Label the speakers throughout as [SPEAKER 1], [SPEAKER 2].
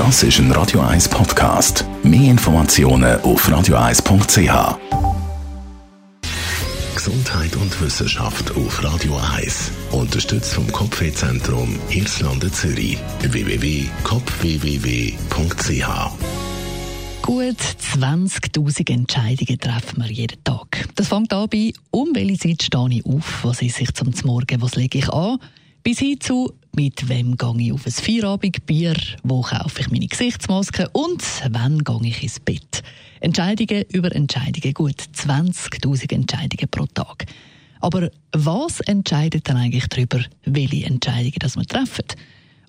[SPEAKER 1] Das ist ein Radio 1 Podcast. Mehr Informationen auf radio1.ch. Gesundheit und Wissenschaft auf Radio 1. Unterstützt vom Kopfwehzentrum Irlande Zürich. www.kopfwww.ch
[SPEAKER 2] Gut 20.000 Entscheidungen treffen wir jeden Tag. Das fängt an bei, um welche Zeit stehe ich auf, was esse ich zum Morgen, was lege ich an, bis hin zu, mit wem gehe ich auf ein Feierabendbier, wo kaufe ich meine Gesichtsmaske und wann gehe ich ins Bett. Entscheidungen über Entscheidungen, gut 20.000 Entscheidungen pro Tag. Aber was entscheidet dann eigentlich darüber, welche Entscheidungen das wir treffen?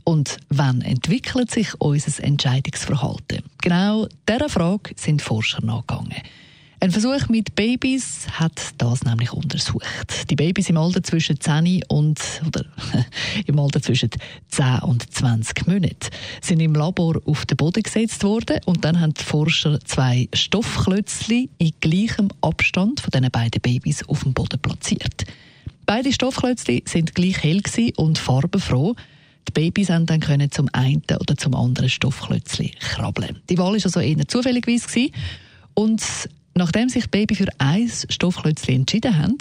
[SPEAKER 2] Und wann entwickelt sich unser Entscheidungsverhalten? Genau dieser Frage sind Forscher nachgegangen. Ein Versuch mit Babys hat das nämlich untersucht. Die Babys im Alter zwischen 10 und, oder, im Alter zwischen 10 und 20 Monaten sind im Labor auf den Boden gesetzt worden und dann haben die Forscher zwei Stoffklötzchen in gleichem Abstand von diesen beiden Babys auf dem Boden platziert. Beide Stoffklötzchen sind gleich hell und farbenfroh. Die Babys haben dann können zum einen oder zum anderen Stoffklötzchen krabbeln. Die Wahl war also eher zufälligweise und Nachdem sich Baby für ein Stoffklötzchen entschieden haben,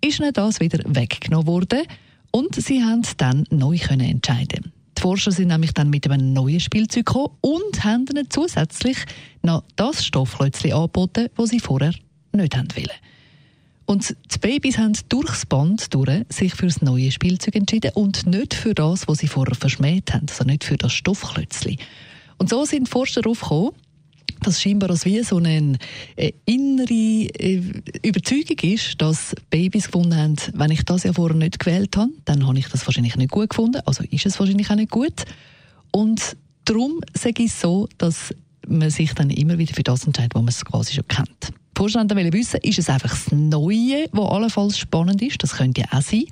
[SPEAKER 2] ist ihnen das wieder weggenommen worden und sie haben dann neu können entscheiden. Die Forscher sind nämlich dann mit einem neuen Spielzeug gekommen und haben ihnen zusätzlich noch das Stoffklötzchen angeboten, das sie vorher nicht haben wollen. Und die Babys haben durchs Band durch sich für das neue Spielzeug entschieden und nicht für das, was sie vorher verschmäht haben, also nicht für das Stoffklötzchen. Und so sind die Forscher darauf gekommen, dass scheinbar als wie so eine äh, innere äh, Überzeugung ist, dass Babys gefunden haben, wenn ich das ja vorher nicht gewählt habe, dann habe ich das wahrscheinlich nicht gut gefunden, also ist es wahrscheinlich auch nicht gut. Und darum sage ich so, dass man sich dann immer wieder für das entscheidet, was man quasi schon kennt. Die Forscher wollen wissen, ist es einfach das Neue, was allenfalls spannend ist, das könnte ja auch sein.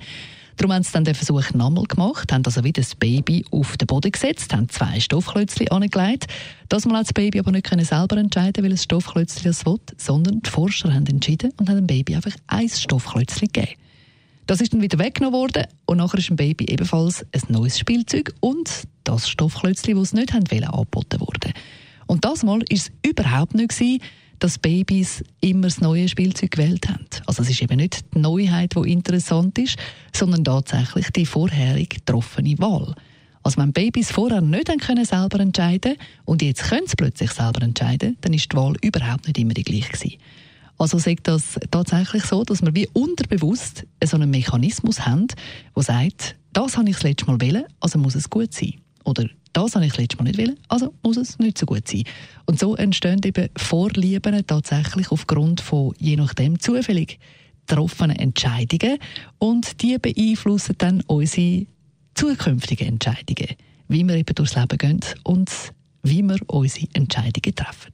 [SPEAKER 2] Darum haben sie dann den Versuch nochmal gemacht, haben also wieder das Baby auf den Boden gesetzt, haben zwei Stoffklötzchen angelegt. Das Mal hat das Baby aber nicht selber entscheiden, welches Stoffklötzchen es will, sondern die Forscher haben entschieden und haben dem Baby einfach ein Stoffklötzchen gegeben. Das ist dann wieder weggenommen worden und nachher ist dem Baby ebenfalls ein neues Spielzeug und das Stoffklötzchen, das es nicht haben wollen, angeboten worden. Und das Mal ist es überhaupt nicht dass Babys immer das neue Spielzeug gewählt haben. Also es ist eben nicht die Neuheit, die interessant ist, sondern tatsächlich die vorherig getroffene Wahl. Also wenn Babys vorher nicht können selber entscheiden und jetzt können sie plötzlich selber entscheiden, dann ist die Wahl überhaupt nicht immer die gleiche gewesen. Also sagt das tatsächlich so, dass wir wie unterbewusst so einen Mechanismus haben, der sagt, das habe ich das letzte Mal wählen, also muss es gut sein. Oder das habe ich letztes Mal nicht wollen, also muss es nicht so gut sein. Und so entstehen eben Vorlieben tatsächlich aufgrund von je nachdem zufällig getroffenen Entscheidungen und die beeinflussen dann unsere zukünftigen Entscheidungen, wie wir eben durchs Leben gehen und wie wir unsere Entscheidungen treffen.